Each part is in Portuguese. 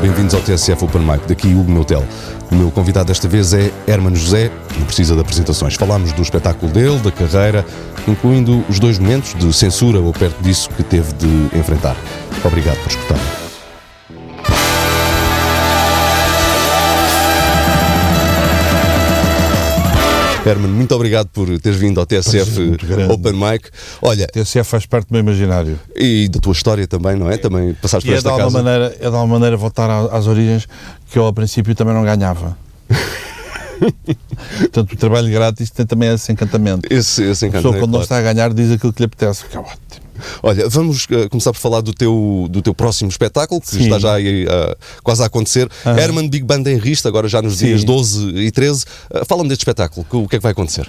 bem-vindos ao TSF Open Mic, daqui Hugo Neutel. O meu convidado desta vez é Hermano José, não precisa de apresentações. Falámos do espetáculo dele, da carreira, incluindo os dois momentos de censura ou perto disso que teve de enfrentar. Obrigado por escutar. Herman, muito obrigado por teres vindo ao TSF Open Mic. Olha, TSF faz parte do meu imaginário. E da tua história também, não é? Também passaste e por é esta de casa. Maneira, é de alguma maneira voltar às origens que eu ao princípio também não ganhava. Portanto, o trabalho grátis tem também esse encantamento. Esse, esse encantamento. A pessoa, quando claro. não está a ganhar, diz aquilo que lhe apetece. Que é ótimo. Olha, vamos uh, começar por falar do teu, do teu próximo espetáculo, que Sim. está já aí, uh, quase a acontecer. Uhum. Herman Big Band em Rista, agora já nos Sim. dias 12 e 13. Uh, Fala-me deste espetáculo, o que é que vai acontecer?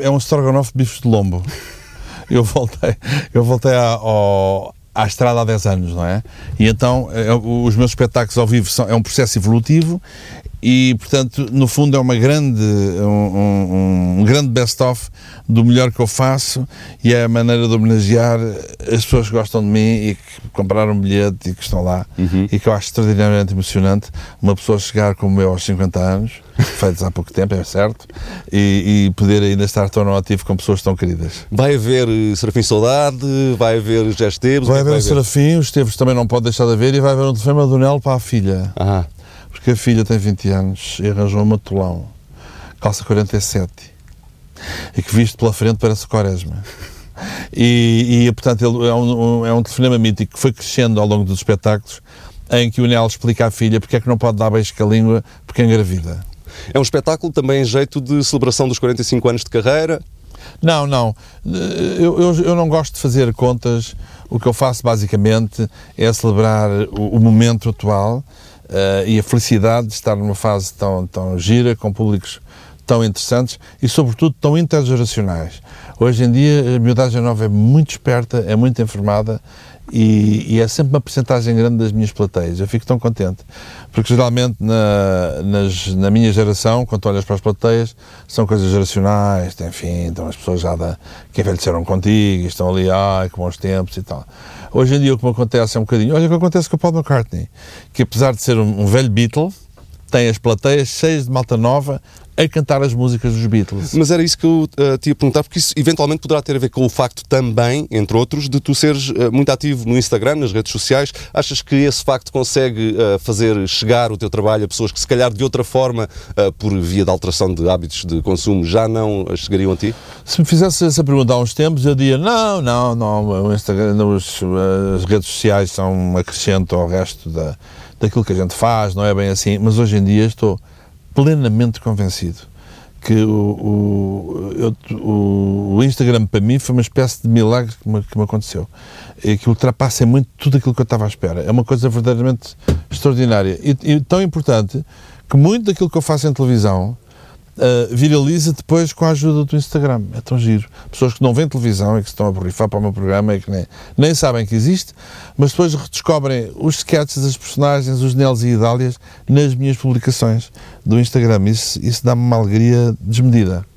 é um Strogonoff bifes de lombo. eu voltei, eu voltei a, ao, à estrada há 10 anos, não é? E então é, os meus espetáculos ao vivo são, é um processo evolutivo e, portanto, no fundo é uma grande, um, um, um grande best-of do melhor que eu faço e é a maneira de homenagear as pessoas que gostam de mim e que compraram um bilhete e que estão lá uhum. e que eu acho extraordinariamente emocionante uma pessoa chegar como eu aos 50 anos, feitos há pouco tempo, é certo, e, e poder ainda estar tão ativo com pessoas tão queridas. Vai haver eh, Serafim Saudade, vai haver Jé Esteves... Vai haver o Serafim, o Esteves também não pode deixar de haver e vai haver um telefonema do Nel para a filha. Ah porque a filha tem 20 anos e arranjou um matulão, calça 47, e que visto pela frente parece quaresma. E, e portanto, ele é um, é um telefonema mítico que foi crescendo ao longo dos espetáculos, em que o Nel explica à filha porque é que não pode dar beijo com a língua porque é engravida. É um espetáculo também em jeito de celebração dos 45 anos de carreira? Não, não. Eu, eu, eu, não gosto de fazer contas. O que eu faço basicamente é celebrar o, o momento atual uh, e a felicidade de estar numa fase tão, tão gira, com públicos tão interessantes e, sobretudo, tão intergeracionais. Hoje em dia, a miudagem nova é muito esperta, é muito informada e, e, é sempre uma porcentagem grande das minhas plateias. Eu fico tão contente. Porque geralmente na, nas, na minha geração, quando olhas para as plateias, são coisas geracionais, enfim, então as pessoas já da, que envelheceram contigo estão ali, ai, que bons tempos e tal. Hoje em dia o que me acontece é um bocadinho, olha o que acontece com o Paul McCartney, que apesar de ser um, um velho Beatle, tem as plateias cheias de malta nova a cantar as músicas dos Beatles. Mas era isso que eu uh, te ia perguntar, porque isso eventualmente poderá ter a ver com o facto também, entre outros, de tu seres uh, muito ativo no Instagram, nas redes sociais. Achas que esse facto consegue uh, fazer chegar o teu trabalho a pessoas que, se calhar, de outra forma, por via de alteração de hábitos de consumo, já não chegariam a ti? Se me fizesse essa pergunta há uns tempos, eu diria: não, não, não, o Instagram, os, as redes sociais são um acrescento ao resto da, daquilo que a gente faz, não é bem assim. Mas hoje em dia estou plenamente convencido que o, o, eu, o, Instagram para mim foi uma espécie de milagre que me, que me aconteceu e que ultrapassa muito tudo aquilo que eu estava à espera. É uma coisa verdadeiramente extraordinária e, e tão importante que muito daquilo que eu faço em televisão uh, viraliza depois com a ajuda do Instagram. É tão giro. Pessoas que não veem televisão e que estão a borrifar para o meu programa e que nem, nem sabem que existe, mas depois redescobrem os sketches, as personagens, os Nels e Idálias nas minhas publicações do Instagram. Isso, isso dá-me uma alegria desmedida.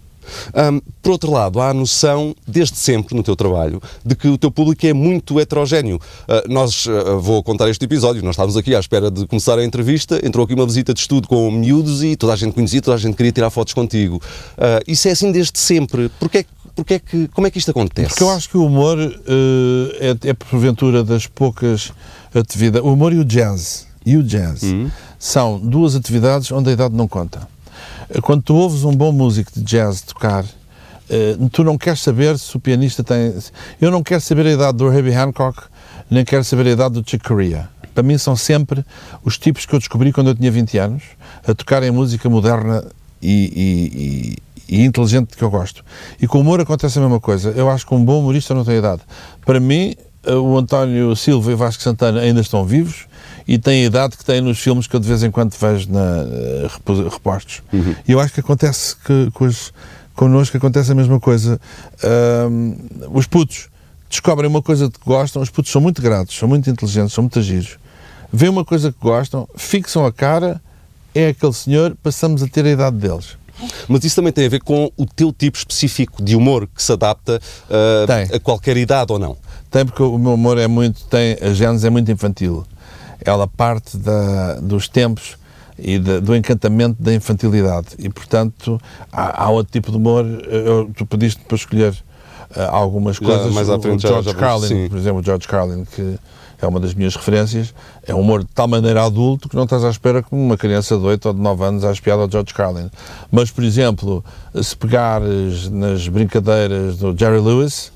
Um, por outro lado, há a noção, desde sempre no teu trabalho, de que o teu público é muito heterogéneo. Uh, nós, uh, vou contar este episódio, nós estávamos aqui à espera de começar a entrevista, entrou aqui uma visita de estudo com miúdos e toda a gente conhecia, toda a gente queria tirar fotos contigo. Uh, isso é assim desde sempre. Porquê, porquê que, como é que isto acontece? Porque eu acho que o humor é, é, porventura, das poucas atividades... O humor e o jazz, e o jazz uhum. são duas atividades onde a idade não conta. Quando tu ouves um bom músico de jazz tocar, uh, tu não queres saber se o pianista tem. Eu não quero saber a idade do Herbie Hancock, nem quero saber a idade do Chick Corea. Para mim são sempre os tipos que eu descobri quando eu tinha 20 anos, a tocarem música moderna e, e, e, e inteligente que eu gosto. E com o humor acontece a mesma coisa. Eu acho que um bom humorista não tem idade. Para mim, eh, o António Silva e Vasco Santana ainda estão vivos e têm a idade que têm nos filmes que eu de vez em quando vejo na, uh, repostos. Uhum. E eu acho que acontece que com os, connosco acontece a mesma coisa. Uh, os putos descobrem uma coisa de que gostam, os putos são muito gratos, são muito inteligentes, são muito agidos. Vêem uma coisa que gostam, fixam a cara, é aquele senhor, passamos a ter a idade deles. Mas isso também tem a ver com o teu tipo específico de humor que se adapta uh, a qualquer idade ou não? Tem, porque o meu humor é muito, tem, a genes é muito infantil ela parte da, dos tempos e de, do encantamento da infantilidade. E, portanto, há, há outro tipo de humor. Eu, tu pediste para escolher uh, algumas Já coisas. mais à O- frente o já- George já vamos- Carlin, sim. por exemplo, o George Carlin, que é uma das minhas referências, é um humor de tal maneira adulto que não estás à espera como uma criança de 8 ou de 9 anos à espiada ao George Carlin. Mas, por exemplo, se pegares nas brincadeiras do Jerry Lewis,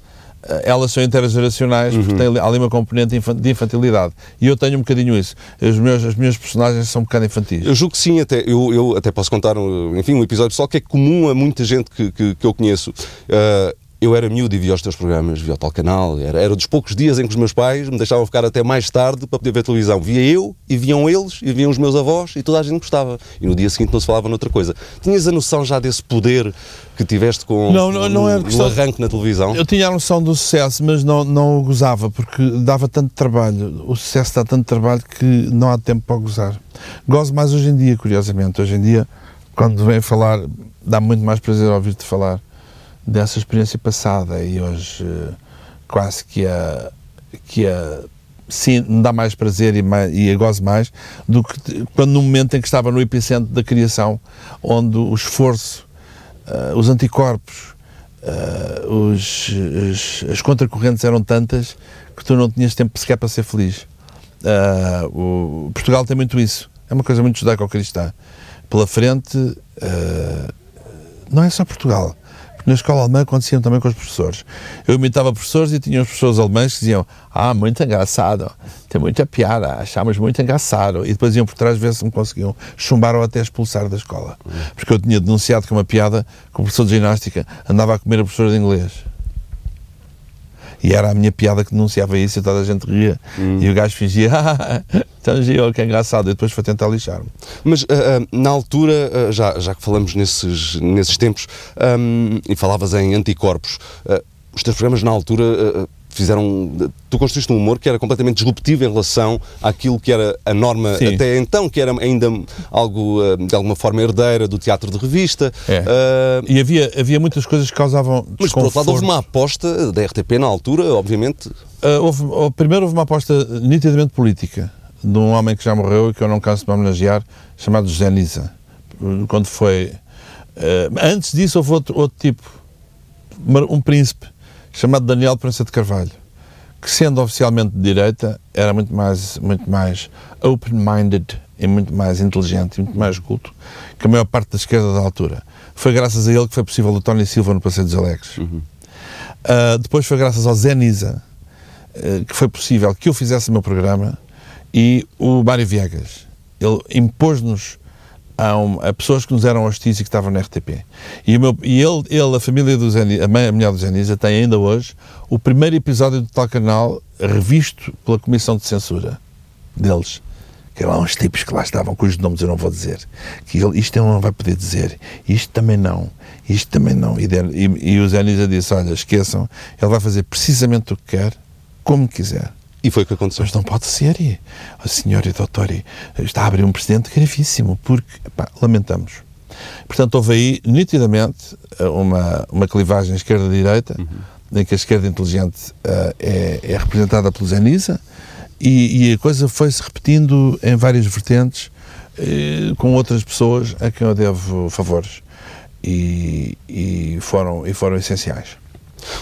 elas são intergeracionais Uhum. porque têm ali- uma componente de infantilidade. E eu tenho um bocadinho isso. Os meus, as minhas personagens são um bocado infantis. Eu julgo que sim, até, eu, eu até posso contar um, enfim, um episódio pessoal que é comum a muita gente que, que, que eu conheço. Uh, eu era miúdo e via os teus programas, via o tal canal, era, era dos poucos dias em que os meus pais me deixavam ficar até mais tarde para poder ver televisão. Via eu, e viam eles, e viam os meus avós, e toda a gente gostava. E no dia seguinte não se falava noutra coisa. Tinhas a noção já desse poder que tiveste com Não, não- não no, questão- arranque na televisão? Eu tinha a noção do sucesso, mas não, não o gozava, porque dava tanto trabalho. O sucesso dá tanto trabalho que não há tempo para gozar. Gozo mais hoje em dia, curiosamente. Hoje em dia, quando vem falar, dá muito mais prazer ouvir-te falar dessa experiência passada e hoje eh, quase que a, que a sim, me dá mais prazer e, mais, e a gozo mais do que quando no momento em que estava no epicentro da criação, onde o esforço, eh, os anticorpos, eh, os, as, as contracorrentes eram tantas que tu não tinhas tempo sequer para ser feliz. Eh, o, Portugal tem muito isso. É uma coisa muito judaico-cristã. Pela frente, não é só Portugal. Na escola alemã aconteciam também com os professores. Eu imitava professores e tinha os professores alemães que diziam Ah, muito engraçado, tem muita piada, achamos muito engraçado. E depois iam por trás ver se me conseguiam chumbar ou até expulsar da escola. Porque eu tinha denunciado que uma piada que o professor de ginástica andava a comer a professora de inglês. E era a minha piada que denunciava isso e toda a gente ria. E o gajo fingia, ah, então giro, que engraçado. E depois foi tentar lixar-me. Mas ah, ah, na altura, ah, já, já que falamos nesses, nesses tempos, ahm, e falavas em anticorpos, os teus programas na altura fizeram. Tu construíste um humor que era completamente disruptivo em relação àquilo que era a norma Sim. até então, que era ainda algo ah, de alguma forma herdeira do teatro de revista. É. Ah, E havia, havia muitas coisas que causavam mas por outro lado, houve uma aposta da RTP na altura, obviamente. Ah, houve- oh, primeiro houve uma aposta nitidamente política de um homem que já morreu e que eu não canso de me homenagear, chamado José Nisa. Quando foi. ah, antes disso houve outro, outro tipo, um príncipe, chamado Daniel Prensa de Carvalho, que sendo oficialmente de direita, era muito mais, muito mais open-minded e muito mais inteligente e muito mais culto que a maior parte da esquerda da altura. Foi graças a ele que foi possível o Tony Silva no Passeio dos Alegres. Uh, depois foi graças ao Zé Nisa uh, que foi possível que eu fizesse o meu programa e o Mário Viegas. Ele impôs-nos a, um- a pessoas que nos eram hostis e que estavam na RTP. E, meu- e ele, ele, a família do Zé Nisa, a, mãe, a mulher do Zé Nisa, tem ainda hoje o primeiro episódio do tal canal revisto pela Comissão de Censura deles. Que eram uns tipos que lá estavam, cujos nomes eu não vou dizer. Que ele, isto ele não vai poder dizer. Isto também não. Isto também não. E, e, e o Zé Nisa disse: Olha, esqueçam, ele vai fazer precisamente o que quer, como quiser. E foi o que aconteceu. Mas não pode ser. E, a senhora e doutor está a abrir um precedente gravíssimo, porque, epá, lamentamos. Portanto, houve aí, nitidamente, uma, uma clivagem esquerda-direita, em que a esquerda inteligente eh, é, é representada pelo Zenisa, e, e a coisa foi-se repetindo em várias vertentes, eh, com outras pessoas a quem eu devo favores. E, e, foram, e foram essenciais.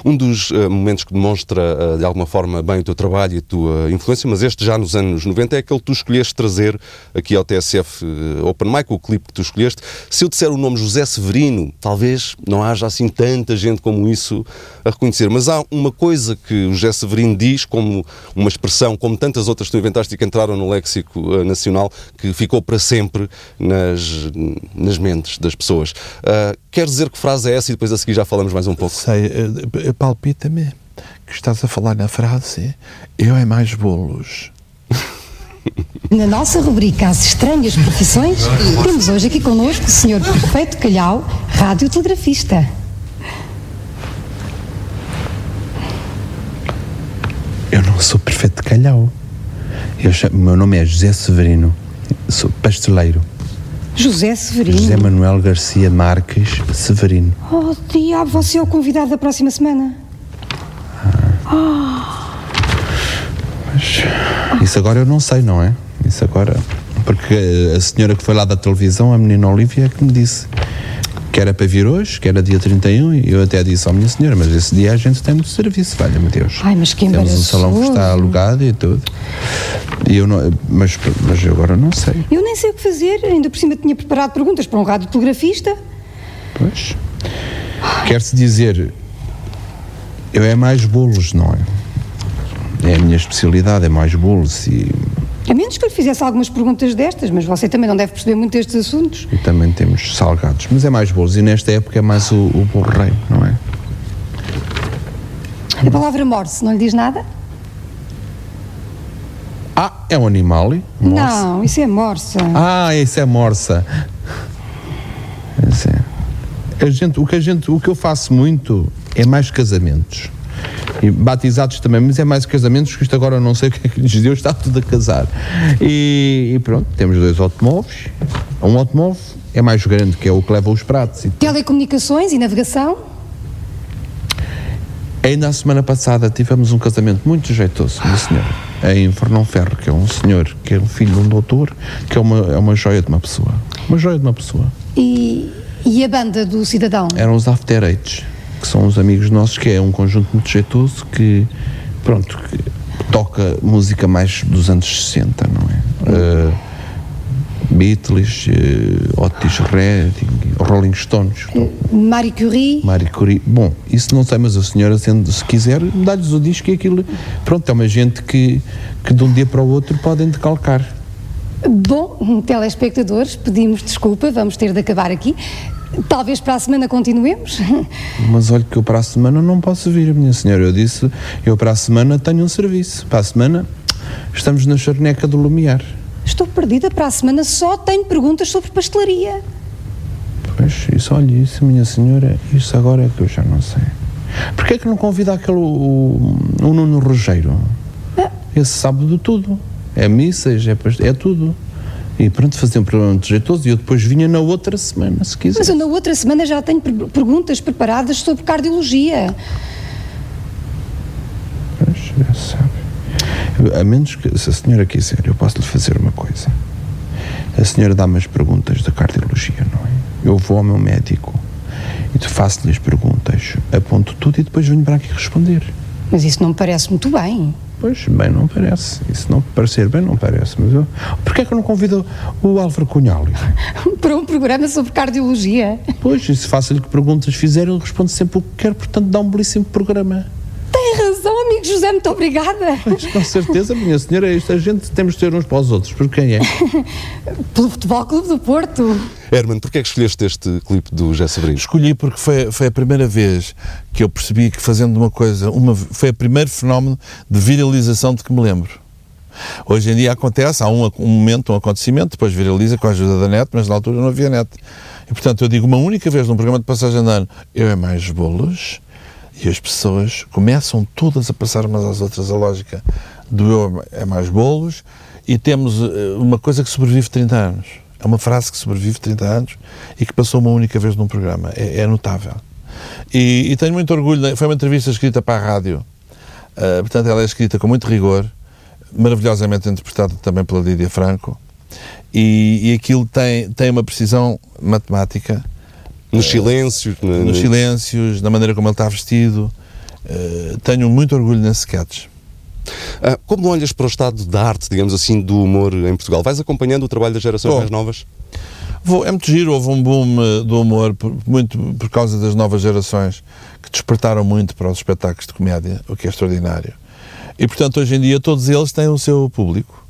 Um dos eh, momentos que demonstra eh, de alguma forma bem o teu trabalho e a tua influência, mas este já nos anos 90 é aquele que tu escolheste trazer aqui ao TSF eh, Open Mic, o clipe que tu escolheste. Se eu disser o nome José Severino, talvez não haja assim tanta gente como isso a reconhecer, mas há uma coisa que o José Severino diz como uma expressão, como tantas outras que tu inventaste e que entraram no léxico eh, nacional, que ficou para sempre nas, nas mentes das pessoas. Ah, quer dizer que frase é essa e depois a seguir já falamos mais um pouco? Sei, eh, eh, palpita-me que estás a falar na frase eu é mais bolos. Na nossa rubrica As Estranhas Profissões, temos hoje aqui connosco o Sr. Perfeito Calhau, radiotelegrafista. Eu não sou perfeito calhau. Eu chamo- meu nome é José Severino. Sou pasteleiro. José Severino. José Manuel Garcia Marques Severino. Oh, diabo, você é o convidado da próxima semana. Isso agora eu não sei, não é? Isso agora. Porque a senhora que foi lá da televisão, a menina Olivia, é que me disse que era para vir hoje, que era dia 31, e eu até disse à minha senhora, mas esse dia a gente tem muito serviço, valha-me Deus. Ai, mas que Temos um salão que está alugado e tudo. E eu não, mas, mas eu agora não sei. Eu nem sei o que fazer, ainda por cima tinha preparado perguntas para um radiotelegrafista. Pois. Quer-se dizer, eu é mais bolos, não é? É a minha especialidade, é mais bolos e, A menos que lhe fizesse algumas perguntas destas, mas você também não deve perceber muito destes assuntos. e também temos salgados. Mas é mais bolos e nesta época é mais o, o bolo rei, não é? A palavra morse não lhe diz nada? Ah, é um animal? Morsa. Não, isso é morsa. Ah, isso é morsa. Isso é. A gente, o, que a gente, o que eu faço muito é mais casamentos. E batizados também, mas é mais casamentos, que isto agora não sei o que é que lhes deu, está tudo a casar. E, e pronto, temos dois automóveis. Um automóvel é mais grande, que é o que leva os pratos. E Telecomunicações e navegação? Ainda a semana passada tivemos um casamento muito jeitoso, minha senhora, em Fernão Ferro, que é um senhor, que é um filho de um doutor, que é uma, é uma joia de uma pessoa. Uma joia de uma pessoa. E, e a banda do cidadão? Eram os After Eights, que são uns amigos nossos, que é um conjunto muito jeitoso que, pronto, que toca música mais dos anos 60, não é? Uh, Beatles, uh, Otis Redding, Rolling Stones, Marie Curie? Marie Curie. Bom, isso não sei, mas a senhora, sendo, se quiser, dá-lhes o disco e aquilo. Pronto, é uma gente que, que de um dia para o outro podem decalcar. Bom, telespectadores, pedimos desculpa, vamos ter de acabar aqui. Talvez para a semana continuemos. Mas olha que eu para a semana não posso vir, minha senhora. Eu disse, eu para a semana tenho um serviço. Para a semana estamos na charneca do Lumiar. Estou perdida para a semana, só tenho perguntas sobre pastelaria. Pois, isso, olha, isso, minha senhora, isso agora é que eu já não sei. Porquê é que não convida aquele, o, o Nuno Rogeiro? Esse sabe de tudo. É missas, é, é tudo. E pronto, fazia um programa muito jeitoso e eu depois vinha na outra semana, se quiser. Mas eu na outra semana já tenho per- perguntas preparadas sobre cardiologia. Pois, já sabe. A menos que, se a senhora quiser, eu posso lhe fazer uma coisa. A senhora dá-me as perguntas da cardiologia, não é? Eu vou ao meu médico e te faço-lhe as perguntas, aponto tudo e depois venho para aqui responder. Mas isso não me parece muito bem. Pois, bem não parece. Isso não parecer bem não parece, mas eu... Porquê é que eu não convido o Álvaro Cunhal? Para um programa sobre cardiologia. Pois, e se faço-lhe que perguntas fizer, ele responde sempre o que quer, portanto dá um belíssimo programa. José, muito obrigada. Pois, com certeza, minha senhora, esta gente temos de ser uns para os outros. Por quem é? Pelo Futebol Clube do Porto. Herman, porquê é que escolheste este clipe do José Severino? Escolhi porque foi, foi a primeira vez que eu percebi que fazendo uma coisa, uma, foi o primeiro fenómeno de viralização de que me lembro. Hoje em dia acontece, há um, um momento, um acontecimento, depois viraliza com a ajuda da net, mas na altura não havia net. E portanto eu digo uma única vez num programa de passagem de ano, eu é mais bolos, e as pessoas começam todas a passar umas às outras a lógica do eu é mais bolos, e temos eh, uma coisa que sobrevive 30 anos. É uma frase que sobrevive 30 anos e que passou uma única vez num programa. É, é notável. E, e tenho muito orgulho. Foi uma entrevista escrita para a rádio. Ah, portanto, ela é escrita com muito rigor, maravilhosamente interpretada também pela Lídia Franco. E, e aquilo tem, tem uma precisão matemática Nos silêncios? na- nos silêncios, na maneira como ele está vestido. Ah, tenho muito orgulho nesse sketch. Ah, como olhas para o estado da arte, digamos assim, do humor em Portugal? Vais acompanhando o trabalho das gerações Bom. mais novas? Vou- é muito giro, houve um boom eh, do humor, por- muito por causa das novas gerações que despertaram muito para os espetáculos de comédia, o que é extraordinário. E portanto, hoje em dia, todos eles têm o seu público.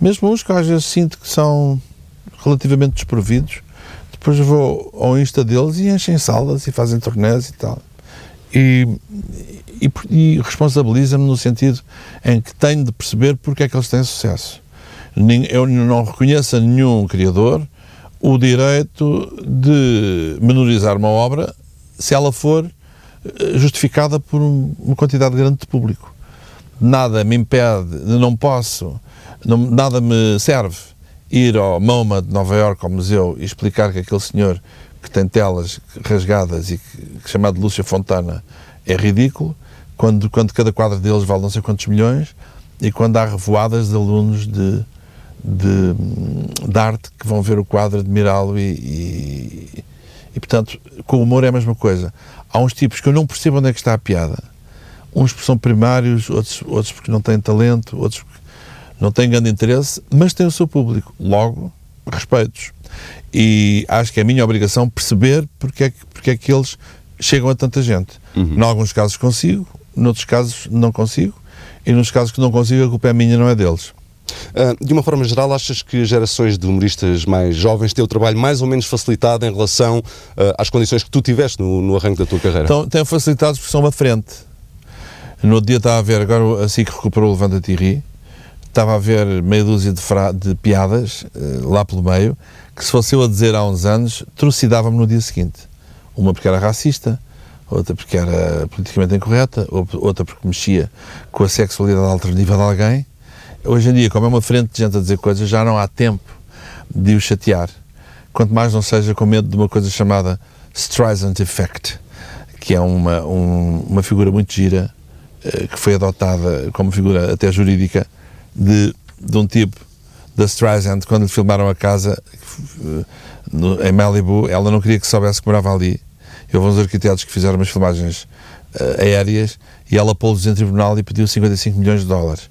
Mesmo uns que às vezes sinto que são relativamente desprovidos, depois vou ao Insta deles e enchem salas e fazem turnés e tal. E, e, e responsabiliza-me no sentido em que tenho de perceber porque é que eles têm sucesso. Eu não reconheço a nenhum criador o direito de menorizar uma obra se ela for eh, justificada por um- uma quantidade grande de público. Nada me impede, não posso, não- nada me serve ir ao MoMA de Nova Iorque, ao museu, e explicar que aquele senhor que tem telas rasgadas e que, chamado Lúcia Fontana é ridículo, quando, quando cada quadro deles vale não sei quantos milhões, e quando há revoadas de alunos de, de, de arte que vão ver o quadro, admirá-lo e, e, e, portanto, com o humor é a mesma coisa. Há uns tipos que eu não percebo onde é que está a piada. Uns porque são primários, outros, outros porque não têm talento, outros porque não têm grande interesse, mas têm o seu público. Logo, respeitos. E acho que é a minha obrigação perceber porque é que, porque é que eles chegam a tanta gente. Uhum. Em alguns casos consigo, noutros casos não consigo, e nos casos que não consigo a culpa é minha, não é deles. Uh, de uma forma geral, achas que gerações de humoristas mais jovens têm o trabalho mais ou menos facilitado em relação uh, às condições que tu tiveste no, no arranque da tua carreira? Então, têm facilitado porque são uma frente. No outro dia estava a ver, agora assim que recuperou o Levanta-te estava a ver meia dúzia de, de piadas uh, lá pelo meio, que se fosse eu a dizer há uns anos, trucidava-me no dia seguinte. Uma porque era racista, outra porque era politicamente incorreta, outra porque mexia com a sexualidade alternativa de alguém. Hoje em dia, como é uma frente de gente a dizer coisas, já não há tempo de o chatear. Quanto mais não seja com medo de uma coisa chamada Streisand Effect, que é uma, um, uma figura muito gira, eh, que foi adotada como figura até jurídica, de, de um tipo da Streisand, quando lhe filmaram a casa eh, no, em Malibu, ela não queria que soubesse que morava ali Houve uns arquitetos que fizeram umas filmagens uh, aéreas e ela pô-los em tribunal e pediu 55 milhões de dólares.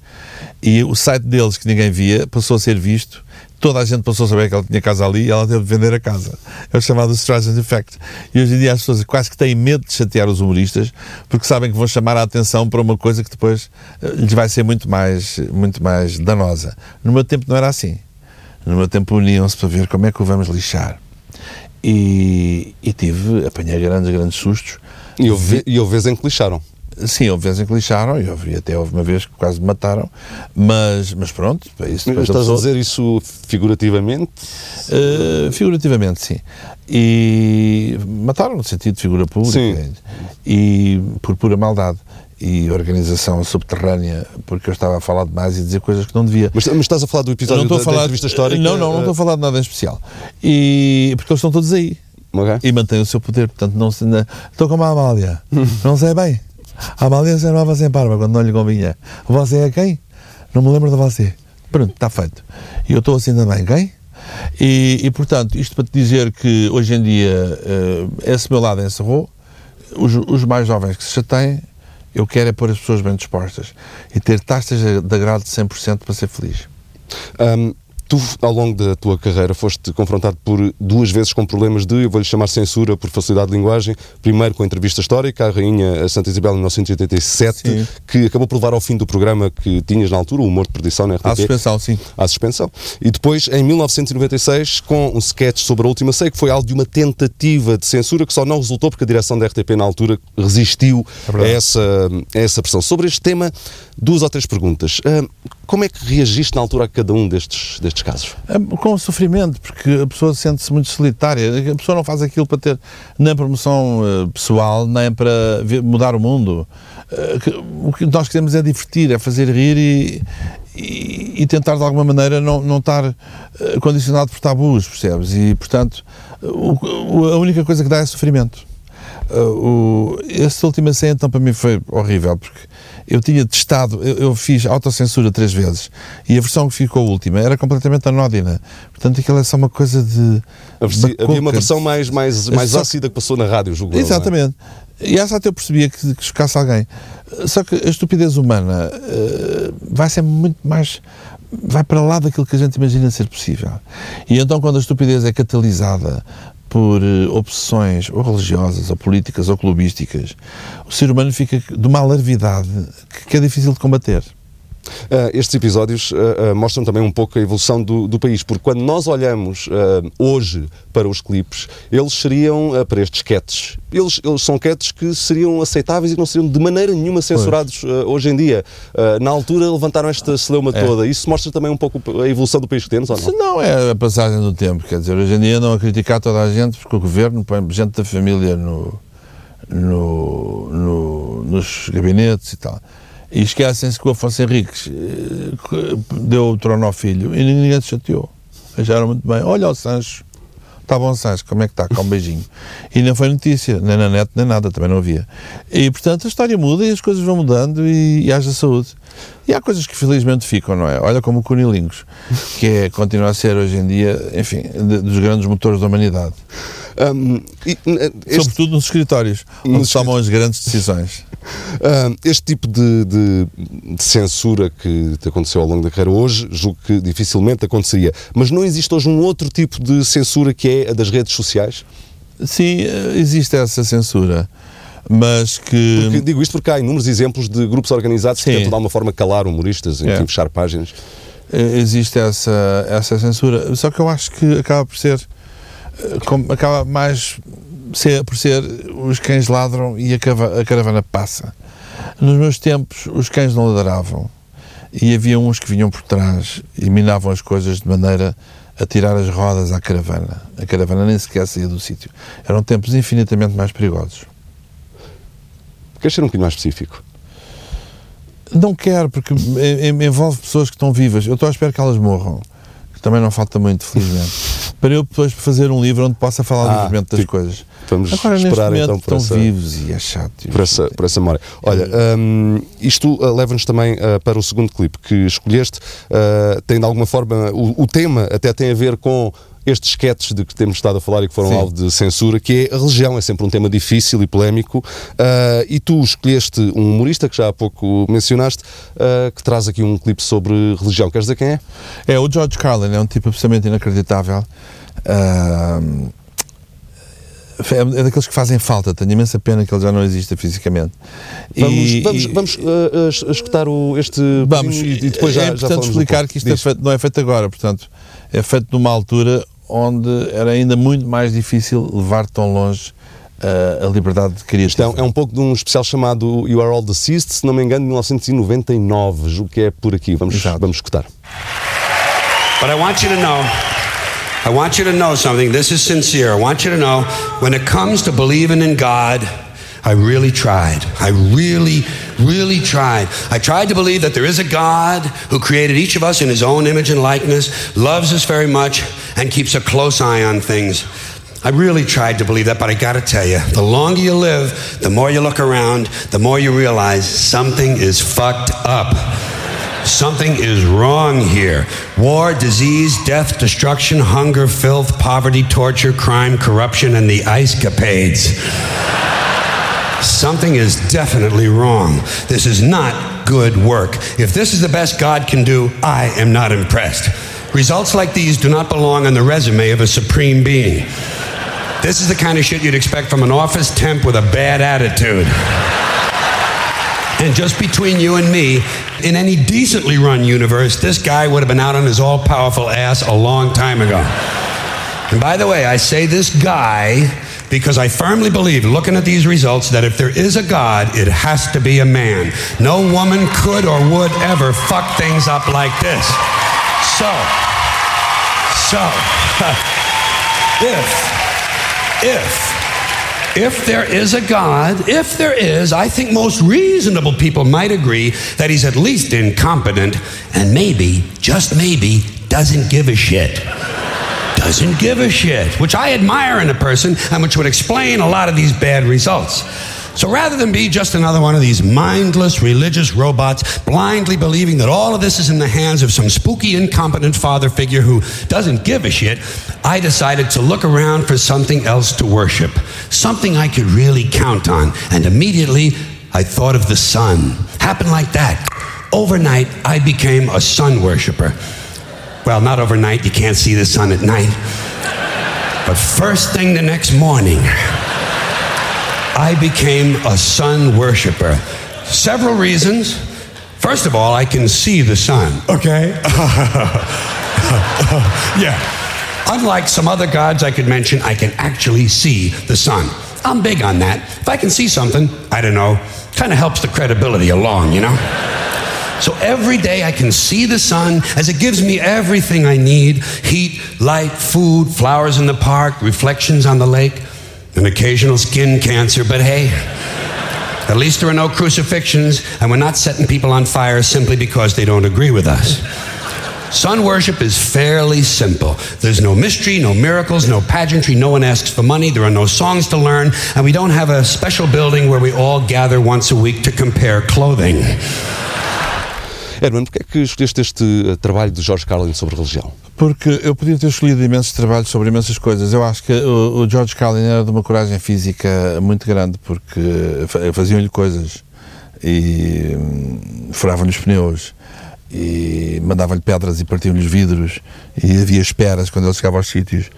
E o site deles, que ninguém via, passou a ser visto. Toda a gente passou a saber que ela tinha casa ali e ela teve de vender a casa. É o chamado Streisand Effect. E hoje em dia as pessoas quase que têm medo de chatear os humoristas porque sabem que vão chamar a atenção para uma coisa que depois uh, lhes vai ser muito mais, muito mais danosa. No meu tempo não era assim. No meu tempo uniam-se para ver como é que o vamos lixar. E, e tive, apanhei grandes, grandes sustos. E houve, e houve vezes em que lixaram. Sim, houve vezes em que lixaram e houve, até houve uma vez que quase me mataram, mas, mas pronto. Isso mas estás a dizer isso figurativamente? Uh, figurativamente, sim. E mataram no sentido de figura pública sim. e por pura maldade e organização subterrânea, porque eu estava a falar demais e dizer coisas que não devia. Mas, mas estás a falar do episódio da, falar, da entrevista histórica? Não, não, não estou a falar de nada em especial. E, porque eles estão todos aí. Okay. E mantêm o seu poder, portanto, não se. Estou como a Amália. não sei bem. A Amália se armava sem parva quando não lhe convinha. Você é quem? Não me lembro de você. Pronto, está feito. E eu estou assim também, quem? E, e, portanto, isto para te dizer que hoje em dia uh, esse meu lado encerrou, os, os mais jovens que se chateiam eu quero é pôr as pessoas bem dispostas e ter taxas de agrado de 100% para ser feliz. Um, Tu, ao longo da tua carreira, foste confrontado por duas vezes com problemas de, eu vou-lhe chamar censura por facilidade de linguagem. Primeiro com a entrevista histórica à Rainha Santa Isabel em 1987, sim. que acabou por levar ao fim do programa que tinhas na altura, o Humor de Perdição na RTP. À suspensão, sim. À suspensão. E depois, em 1996, com um sketch sobre a última ceia, que foi algo de uma tentativa de censura que só não resultou porque a direção da RTP na altura resistiu é a, essa, a essa pressão. Sobre este tema, duas ou três perguntas. Como é que reagiste na altura a cada um destes, destes casos? É, com sofrimento, porque a pessoa sente-se muito solitária. A pessoa não faz aquilo para ter nem promoção uh, pessoal, nem para mudar o mundo. Uh, o que nós queremos é divertir, é fazer rir e, e, e tentar de alguma maneira não, não estar condicionado por tabus, percebes? E portanto, o, a única coisa que dá é sofrimento. Uh, o, essa última cena então para mim foi horrível porque eu tinha testado, eu, eu, fiz autocensura três vezes e a versão que ficou a última era completamente anódina. Portanto, aquilo é só uma coisa de. Havia uma versão mais, mais, mais só... ácida que passou na rádio, julgo. É? Exatamente. É? E essa até eu percebia que, que chocasse alguém. Só que a estupidez humana uh, vai ser muito mais. vai para lá daquilo que a gente imagina ser possível. E então, quando a estupidez é catalisada por uh, obsessões ou religiosas, ou políticas, ou clubísticas, o ser humano fica de uma alarvidade que é difícil de combater. Uh, estes episódios uh, uh, mostram também um pouco a evolução do, do país, porque quando nós olhamos hoje para os clipes, eles seriam, para estes sketches, eles, eles são sketches que seriam aceitáveis e não seriam de maneira nenhuma censurados hoje em dia. na altura levantaram esta celeuma é. toda. Isso mostra também um pouco a evolução do país que temos, ou não? Não, é a passagem do tempo. Quer dizer, hoje em dia não a criticar toda a gente, porque o governo põe gente da família no, no, no nos gabinetes e tal. E esquecem-se que o Afonso Henriques eh, deu o trono ao filho e ninguém se chateou. Acharam muito bem. Olha o Sancho, Está bom, Sais, como é que está? Com um beijinho. E não foi notícia, nem na net, nem nada, também não havia. E, portanto, a história muda e as coisas vão mudando e, e haja saúde. E há coisas que felizmente ficam, não é? Olha como o Cunilingus, que é, continua a ser hoje em dia, enfim, de, dos grandes motores da humanidade. Um, e, este, Sobretudo nos escritórios, onde Nos tomam as grandes decisões. um, este tipo de, de- de censura que te aconteceu ao longo da carreira hoje, julgo que dificilmente aconteceria. Mas não existe hoje um outro tipo de censura que é a das redes sociais? Sim, eh, existe essa censura, mas que... Porque, digo isto porque há inúmeros exemplos de grupos organizados que Sim. tentam de alguma forma calar humoristas, enfim, É. fechar páginas. Eh, existe essa, essa censura. Só que eu acho que acaba por ser. Eh, acaba mais ser, por ser os cães ladram e a, cava- a caravana passa. Nos meus tempos, os cães não ladravam e havia uns que vinham por trás e minavam as coisas de maneira a tirar as rodas à caravana. A caravana nem sequer saía do sítio. Eram tempos infinitamente mais perigosos. Queres ser um bocadinho mais específico? Não quero, porque envolve pessoas que estão vivas. Eu estou à espera que elas morram. Também não falta muito, felizmente. para eu depois fazer um livro onde possa falar Ah, livremente das tipo, coisas. Vamos Agora, esperar então por essa, vivos e chato. por essa, por essa memória. Olha, hum, isto ah, leva-nos também ah, para o segundo clipe que escolheste. Ah, tem de alguma forma, o, o tema até tem a ver com estes sketches de que temos estado a falar e que foram Sim. alvo de censura, que é a religião, é sempre um tema difícil e polémico. E tu escolheste um humorista que já há pouco mencionaste, que traz aqui um clipe sobre religião. Queres dizer quem é? É, o George Carlin é um tipo absolutamente inacreditável. Ahm, é é daqueles que fazem falta. Tenho imensa pena que ele já não exista fisicamente. Vamos, E- vamos, e- vamos ah, escutar o, este Vamos, e, e depois já, é já importante um explicar pouco. que isto é feito- não é feito agora, portanto, é feito numa altura onde era ainda muito mais difícil levar tão longe uh, a liberdade Isto criativa. é, um- é um pouco de um especial chamado You Are All Deceased, se não me engano, de 1999, julgo que é por aqui. Vamos, Exato. vamos escutar. But I want you to know, I want you to know something. This is sincere. I want you to know when it comes to believing in God, I really tried. I really, really tried. I tried to believe that there is a God who created each of us in his own image and likeness, loves us very much, and keeps a close eye on things. I really tried to believe that, but I gotta tell you, the longer you live, the more you look around, the more you realize something is fucked up. Something is wrong here. War, disease, death, destruction, hunger, filth, poverty, torture, crime, corruption, and the ice capades. Something is definitely wrong. This is not good work. If this is the best God can do, I am not impressed. Results like these do not belong on the resume of a supreme being. This is the kind of shit you'd expect from an office temp with a bad attitude. And just between you and me, in any decently run universe, this guy would have been out on his all powerful ass a long time ago. And by the way, I say this guy because I firmly believe, looking at these results, that if there is a God, it has to be a man. No woman could or would ever fuck things up like this. So, so, if, if, if there is a God, if there is, I think most reasonable people might agree that he's at least incompetent and maybe, just maybe, doesn't give a shit. Doesn't give a shit, which I admire in a person and which would explain a lot of these bad results. So rather than be just another one of these mindless religious robots, blindly believing that all of this is in the hands of some spooky, incompetent father figure who doesn't give a shit, I decided to look around for something else to worship, something I could really count on. And immediately, I thought of the sun. Happened like that. Overnight, I became a sun worshiper. Well, not overnight, you can't see the sun at night. But first thing the next morning, I became a sun worshiper. Several reasons. First of all, I can see the sun, okay? yeah. Unlike some other gods I could mention, I can actually see the sun. I'm big on that. If I can see something, I don't know, kind of helps the credibility along, you know? So every day I can see the sun as it gives me everything I need heat, light, food, flowers in the park, reflections on the lake, an occasional skin cancer, but hey, at least there are no crucifixions, and we're not setting people on fire simply because they don't agree with us. Sun worship is fairly simple. There's no mystery, no miracles, no pageantry. No one asks for money. There are no songs to learn. And we don't have a special building where we all gather once a week to compare clothing. Herman, porquê é que escolheste este uh, trabalho de George Carlin sobre religião? Porque eu podia ter escolhido imensos trabalhos sobre imensas coisas. Eu acho que o, o George Carlin era de uma coragem física muito grande, porque fa- faziam-lhe coisas e hum, furavam-lhe os pneus e mandavam-lhe pedras e partiam-lhe os vidros e havia esperas quando ele chegava aos sítios.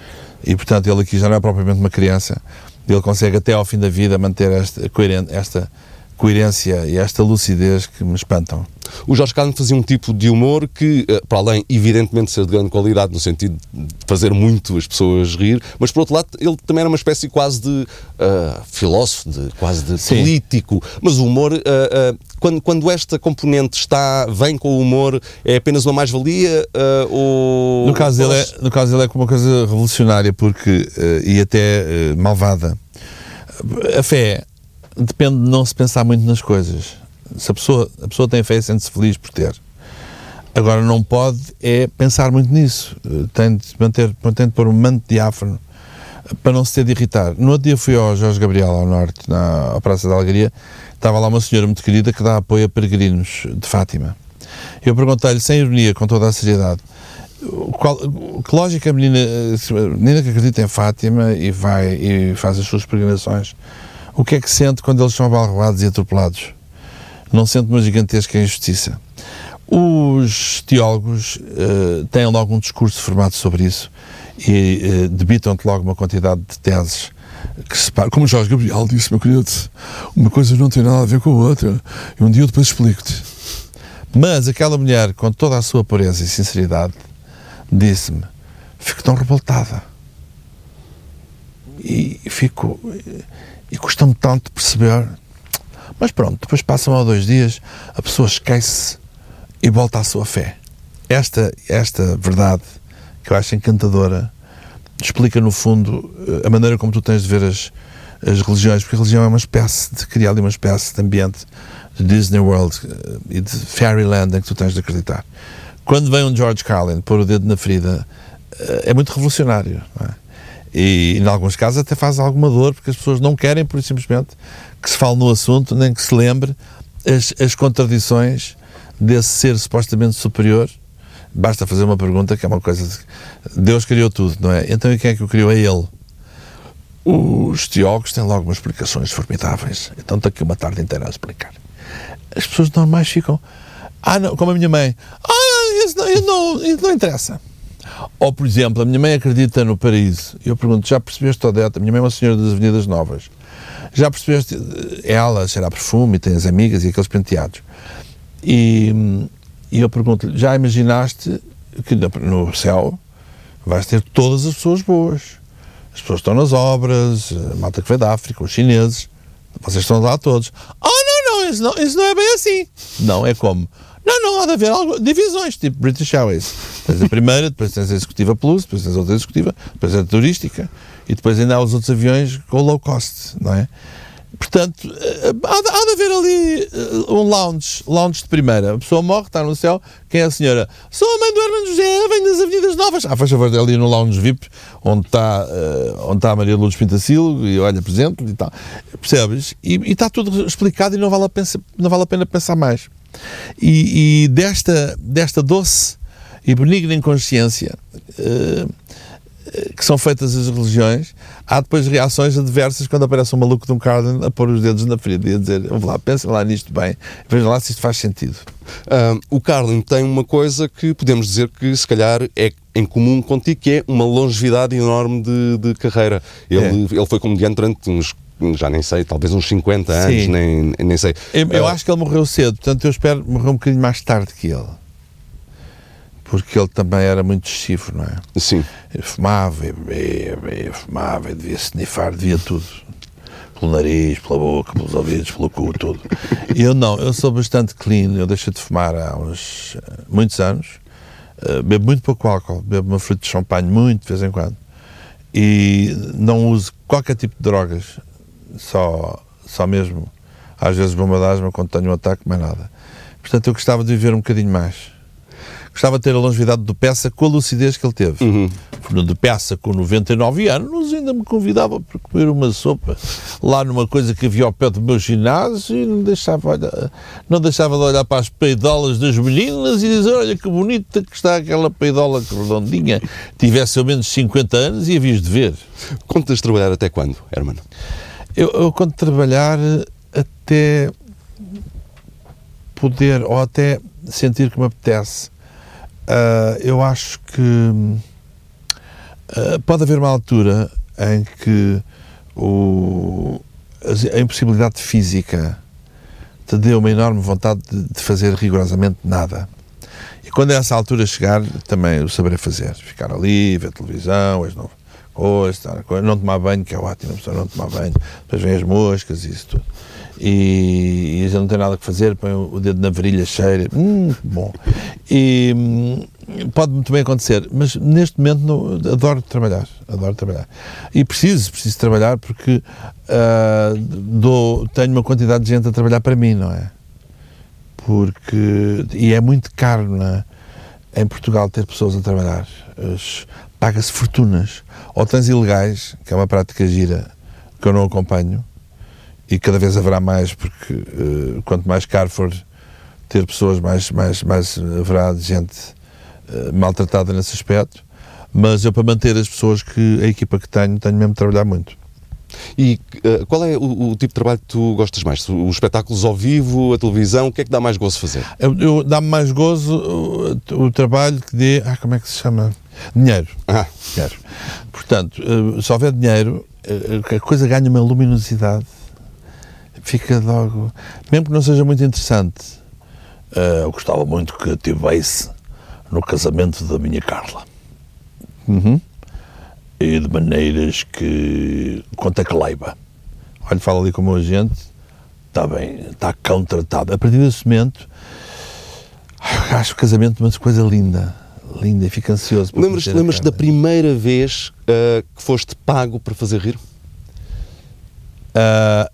E portanto ele aqui já não é propriamente uma criança. Ele consegue até ao fim da vida manter esta, esta coerência e esta lucidez que me espantam. O George Carlin fazia um tipo de humor que, eh, para além, evidentemente, de ser de grande qualidade, no sentido de fazer muito as pessoas rir, mas, por outro lado, ele também era uma espécie quase de ah, filósofo, de, quase de Sim. político. Mas o humor, ah, ah, quando, quando esta componente está, vem com o humor, é apenas uma mais-valia? ou... No caso, dele é, no caso dele é como uma coisa revolucionária porque, e até malvada. A fé depende de não se pensar muito nas coisas. Se a pessoa, a pessoa tem fé sente-se feliz por ter. Agora, não pode é pensar muito nisso. Eh, Tem de, manter, tem de pôr um manto diáfano para não se ter de irritar. No outro dia fui ao Jorge Gabriel, ao norte, na à Praça da Alegria. Estava lá uma senhora muito querida que dá apoio a peregrinos de Fátima. Eu perguntei-lhe, sem ironia, com toda a seriedade, qual, que lógica a menina, menina que acredita em Fátima e vai e faz as suas peregrinações, o que é que sente quando eles são abalroados e atropelados? Não sente uma gigantesca injustiça. Os teólogos eh, têm logo um discurso formado sobre isso e eh, debitam-te logo uma quantidade de teses que se separam. Como Jorge Gabriel disse, meu querido, uma coisa não tem nada a ver com a outra. E um dia eu depois explico-te. Mas aquela mulher, com toda a sua pureza e sinceridade, disse-me: Fico tão revoltada. E fico. E custa-me tanto perceber. Mas pronto, depois passam ou dois dias, a pessoa esquece e volta à sua fé. Esta, esta verdade, que eu acho encantadora, explica no fundo eh, a maneira como tu tens de ver as, as religiões, porque a religião é uma espécie de criar ali uma espécie de ambiente de Disney World eh, e de Fairyland em que tu tens de acreditar. Quando vem um George Carlin pôr o dedo na ferida, eh, é muito revolucionário. não é? E, em alguns casos até faz alguma dor, porque as pessoas não querem, por simplesmente, que se fale no assunto, nem que se lembre as, as contradições desse ser supostamente superior. Basta fazer uma pergunta que é uma coisa. De... Deus criou tudo, não é? Então e quem é que o criou? É Ele. Os teólogos têm logo umas explicações formidáveis. Então está aqui uma tarde inteira a explicar. As pessoas normais ficam. Ah, não, como a minha mãe. Ah, isso não, isso não, isso não interessa. Ou, por exemplo, a minha mãe acredita no paraíso. Eu pergunto, já percebeste, Odete? A minha mãe é uma senhora das Avenidas Novas. Já percebeste? Ela cheira a perfume tem as amigas e aqueles penteados. E, e eu pergunto-lhe, já imaginaste que no- céu vais ter todas as pessoas boas? As pessoas estão nas obras, a malta que veio da África, os chineses, vocês estão lá todos. Ah, não, não, isso não, isso não é bem assim. Não, é como? Não, não, há de haver algo, divisões, tipo British Airways. Tens a primeira, depois tens a executiva plus, depois tens a outra executiva, depois a turística e depois ainda há os outros aviões com low cost, não é? Portanto, eh, há de, há de haver ali eh, um lounge, lounge de primeira. A pessoa morre, está no céu. Quem é a senhora? Sou a mãe do Hermano José, venho das Avenidas Novas. Ah, faz favor, ali no lounge VIP, onde está, eh, onde está a Maria Lourdes Pintacilo e olha, presente e tal. Percebes? E, e está tudo explicado e não vale a, não vale a pena pensar mais. E, e desta, desta doce e benigna inconsciência eh, que são feitas as religiões, há depois reações adversas quando aparece um maluco de um Carden a pôr os dedos na ferida e a dizer, vamos lá, pensem lá nisto bem, vejam lá se isto faz sentido. Ah, o Carlin tem uma coisa que podemos dizer que se calhar é em comum contigo, que é uma longevidade enorme de, de carreira. Ele, ele foi comediante durante uns, já nem sei, talvez uns 50 anos, Sim. nem, nem sei. Eu, eu Ah, acho que ele morreu cedo, portanto eu espero morrer um bocadinho mais tarde que ele. Porque ele também era muito excessivo, não é? Sim. Ele fumava, e bebia, bebia, fumava, e devia snifar, devia tudo. Pelo nariz, pela boca, pelos ouvidos, pelo cu, tudo. Eu não, eu sou bastante clean, eu deixei de fumar há uns eh, muitos anos. Eh, bebo muito pouco álcool, bebo uma fruta de champanhe muito de vez em quando. E não uso qualquer tipo de drogas, só, só mesmo, às vezes bomba de asma quando tenho um ataque, mais nada. Portanto, eu gostava de viver um bocadinho mais. gostava de ter a longevidade do Peça com a lucidez que ele teve. Fernando Peça, com 99 anos, ainda me convidava para comer uma sopa lá numa coisa que havia ao pé do meu ginásio e não deixava, olhar- não deixava de olhar para as peidolas das meninas e dizer: Olha que bonita que está aquela peidola que redondinha. Tivesse ao menos 50 anos e havias de ver. Contas trabalhar até quando, Herman? Eu, eu quando trabalhar até poder ou até sentir que me apetece, ah, eu acho que ah, pode haver uma altura em que o, a impossibilidade física te dê uma enorme vontade de, de fazer rigorosamente nada. E quando essa altura chegar, também o saberei fazer. Ficar ali, ver televisão, as novas coisa, não tomar banho, que é ótimo, a pessoa não tomar banho. Depois vem as moscas e isso tudo. E, e já não tem nada que fazer, põe o dedo na virilha cheira. Hum, bom. E hum, pode muito bem acontecer, mas neste momento não- adoro trabalhar. Adoro trabalhar. E preciso, preciso trabalhar porque ah, dou, tenho uma quantidade de gente a trabalhar para mim, não é? porque e é muito caro na, em Portugal ter pessoas a trabalhar paga-se fortunas. Ou tens ilegais que é uma prática gira que eu não acompanho e cada vez haverá mais porque eh, quanto mais caro for ter pessoas mais mais mais haverá gente eh, maltratada nesse aspecto. Mas eu para manter as pessoas que a equipa que tenho tenho mesmo de trabalhar muito E eh, qual é o, o tipo de trabalho que tu gostas mais? Os espetáculos ao vivo, a televisão, o que é que dá mais gozo fazer? Eu, eu- dá-me mais gozo o, o trabalho que dê. Ah, como é que se chama? Dinheiro. Ah. Dinheiro. Portanto, eh, se houver dinheiro, eh, a coisa ganha uma luminosidade. Fica logo. Mesmo que não seja muito interessante. eu gostava muito que tivesse no casamento da minha Carla. Uhum. E de maneiras que. É que leiba? Olha, fala ali com o meu agente. Está bem, está contratado. A partir desse momento, acho o casamento uma coisa linda. Linda e fico ansioso. Lembras-te lembras da primeira vez eh, que foste pago para fazer rir? Ah,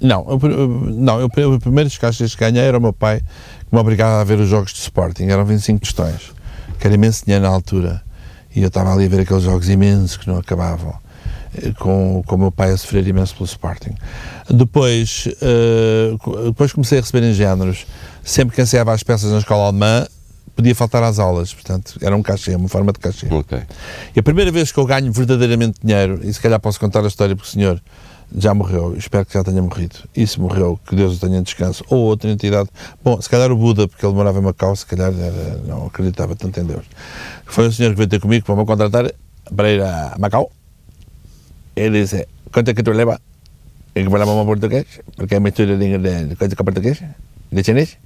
não, eu, eu- não eu, eu, os primeiros caixas que ganhei era o meu pai que me obrigava a ver os jogos de Sporting. Eram 25 questões, que era imenso dinheiro na altura. E eu estava ali a ver aqueles jogos imensos que não acabavam. eh, Com, com o meu pai a sofrer imenso pelo Sporting. Depois, co- depois comecei a receber em géneros. Sempre que ensaiava as peças na escola alemã, podia faltar às aulas. Portanto, era um cachê, uma forma de cachê. Ok. E a primeira vez que eu ganho verdadeiramente dinheiro, e se calhar posso contar a história porque o senhor já morreu, espero que já tenha morrido. E se morreu, que Deus o tenha em descanso, ou outra entidade. Bom, se calhar o Buda, porque ele morava em Macau, se calhar era- não acreditava tanto em Deus. Foi um senhor que veio ter comigo para me contratar para ir a Macau. Ele disse: Quanto é que tu leva? E que falava português, porque é mistura de, de coisa com português, de chinês.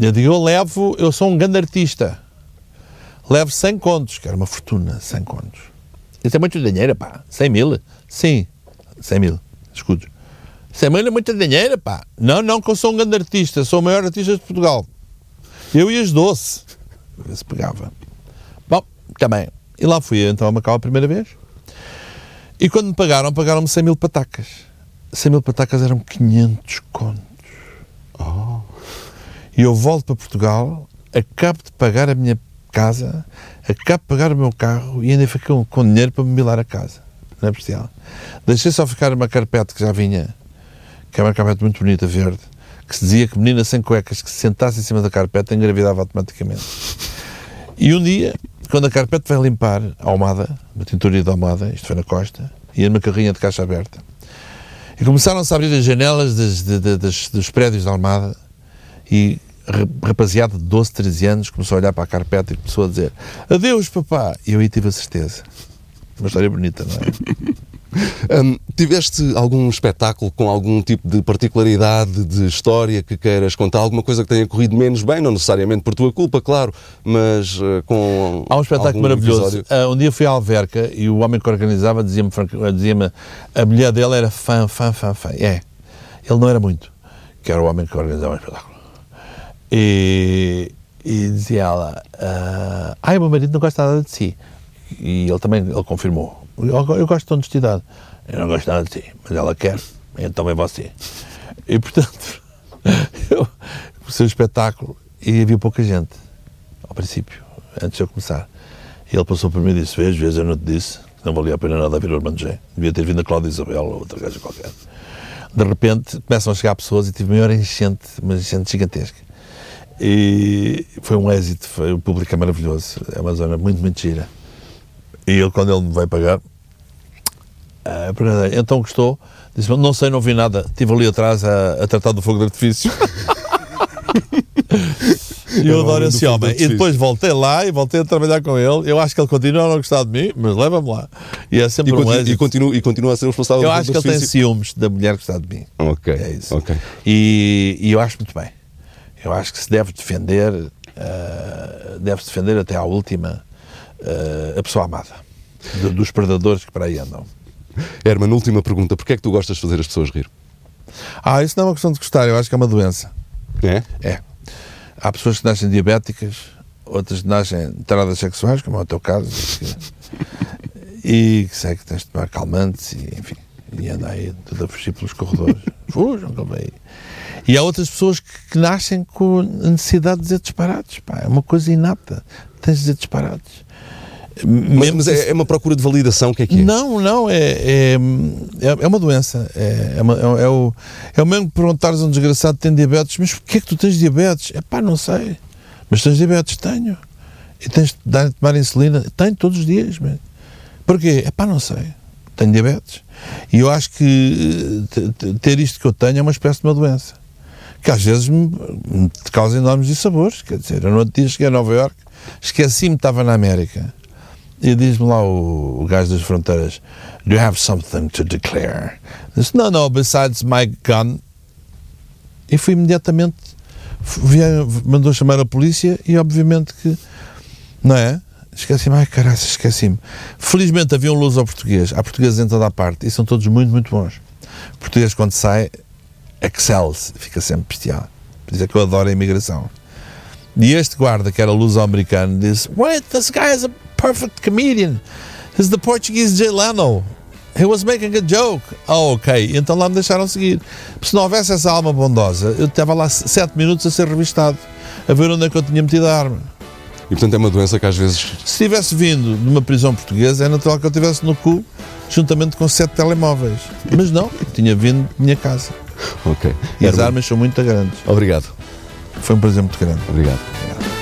Eu digo: Eu levo, eu sou um grande artista levo 100 contos, que era uma fortuna, 100 contos. Isso é muito dinheiro, pá. 100 mil? Sim, 100 mil escudos. 100 mil é muito dinheiro, pá. Não, não, que eu sou um grande artista, sou o maior artista de Portugal. Eu e as doce. Se pegava. Bom, também. E lá fui então a Macau a primeira vez. E quando me pagaram, pagaram-me 100 mil patacas. 100 mil patacas eram 500 contos. E eu volto para Portugal, acabo de pagar a minha casa, acabo de pagar o meu carro e ainda fico com dinheiro para me milar a casa. É bestial? Deixei só ficar uma carpete que já vinha, que é uma carpete muito bonita, verde, que se dizia que menina sem cuecas que se sentasse em cima da carpete engravidava automaticamente. E um dia, quando a carpete vai limpar a Almada, uma tintoria de Almada, isto foi na costa, ia numa carrinha de caixa aberta. E começaram-se a abrir as janelas das- das- dos prédios de Almada e ra- rapaziada de 12, 13 anos começou a olhar para a carpeta e começou a dizer adeus papá, e eu aí tive a certeza uma história bonita, não é? Hum, tiveste algum espetáculo com algum tipo de particularidade de história que queiras contar? Alguma coisa que tenha corrido menos bem? Não necessariamente por tua culpa, claro, mas eh, com. Há um espetáculo maravilhoso. Ah, um dia fui à Alverca e o homem que organizava dizia-me franca- dizia-me a mulher dele era fã, fã, fã, fã. É. Ele não era muito, que era o homem que organizava o espetáculo. E, e dizia ela: ah, Ai, o meu marido não gosta nada de si. E ele também ele confirmou: Eu, eu gosto de honestidade. Eu não gosto nada de si, mas ela quer, então é você. E portanto, eu comecei espetáculo e havia pouca gente. ao princípio, antes de eu começar. E ele passou por mim e disse: Vês, vês, eu não te disse, não valia a pena nada vir ao G. Devia ter vindo a Cláudia Isabel ou outra gaja qualquer. De repente começam a chegar pessoas e tive maior enchente, uma enchente gigantesca. E foi um êxito, foi, o público é maravilhoso, é uma zona muito, muito gira. E ele, quando ele me vai pagar, ah, então gostou? Disse, não sei, não vi nada. Estive ali atrás a, a tratar do fogo de artifício. E eu adoro esse homem. E depois voltei lá e voltei a trabalhar com ele. Eu acho que ele continua a não gostar de mim, mas leva-me lá. E é sempre E, um continua, êxito. e, continua, e continua a ser responsável Eu acho que ele tem ciúmes da mulher gostar de mim. Ok, É isso. ok. E, e eu acho muito bem. Eu acho que se deve defender, eh, deve-se defender até à última eh, a pessoa amada. Do- dos predadores que para aí andam. Herman, última pergunta. Porquê é que tu gostas de fazer as pessoas rir? Ah, isso não é uma questão de gostar, eu acho que é uma doença. É? É. Há pessoas que nascem diabéticas, outras que nascem taradas sexuais, como é o teu caso, e que sei que tens de tomar calmantes e, enfim, e anda aí tudo a fugir pelos corredores. Fujam, eu vejo. E há outras pessoas que, que nascem com a necessidade de dizer disparados. Pá, é uma coisa inata. Tens de dizer disparados. Mas, mas é, é uma procura de validação, o que é que é? não, não, é, é, é, é uma doença. É, é, uma- é, é o, é o mesmo que perguntares a um desgraçado que tem diabetes, mas porquê é que tu tens diabetes? É pá, não sei. Mas tens diabetes? Tenho. E tens de dar, tomar insulina? Tenho todos os dias. Mas. Porquê? É pá, não sei. Tenho diabetes. E eu acho que eh, te- te- ter isto que eu tenho é uma espécie de uma doença. Que às vezes me, me causa enormes dissabores. Quer dizer, eu no outro dia cheguei a Nova York, esqueci-me que estava na América. E diz-me lá o, o gajo das fronteiras: Do you have something to declare? Disse: No, no, besides my gun. E fui imediatamente. mandou chamar a polícia e, obviamente, que. Não é? Esqueci-me, ai caralho, esqueci-me. Felizmente havia um luz ao português. Há portugueses em toda a parte e são todos muito, muito bons. O português, quando sai, excels, fica sempre bestial. Por isso é que eu adoro a imigração. E este guarda, que era luso-americano, disse: Wait, this guy is a perfect comedian. He's the Portuguese Jay Leno. He was making a joke. Oh, ok. Então lá me deixaram seguir. Se não houvesse essa alma bondosa, eu estava lá sete minutos a ser revistado, a ver onde é que eu tinha metido a arma. E portanto é uma doença que às vezes. Se tivesse vindo de uma prisão portuguesa, é natural que eu tivesse no cu, juntamente com sete telemóveis. Mas não, tinha vindo da minha casa. Ok. E as Herman, armas são muito grandes. Obrigado. Foi um prazer muito grande. Obrigado.